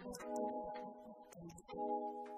Thank you.